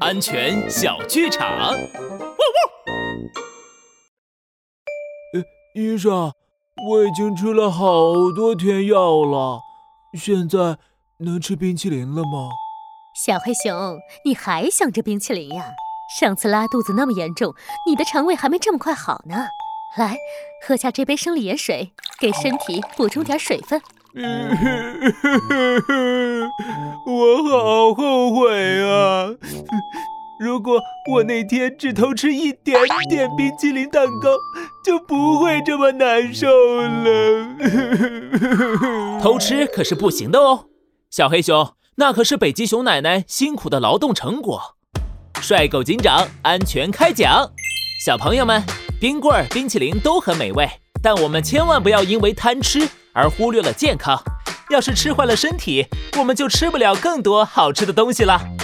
安全小剧场。汪汪！医生，我已经吃了好多天药了，现在能吃冰淇淋了吗？小黑熊，你还想着冰淇淋呀？上次拉肚子那么严重，你的肠胃还没这么快好呢。来，喝下这杯生理盐水，给身体补充点水分。我好后悔啊！如果我那天只偷吃一点点冰淇淋蛋糕，就不会这么难受了。偷吃可是不行的哦，小黑熊，那可是北极熊奶奶辛苦的劳动成果。帅狗警长，安全开讲。小朋友们，冰棍儿、冰淇淋都很美味，但我们千万不要因为贪吃。而忽略了健康，要是吃坏了身体，我们就吃不了更多好吃的东西了。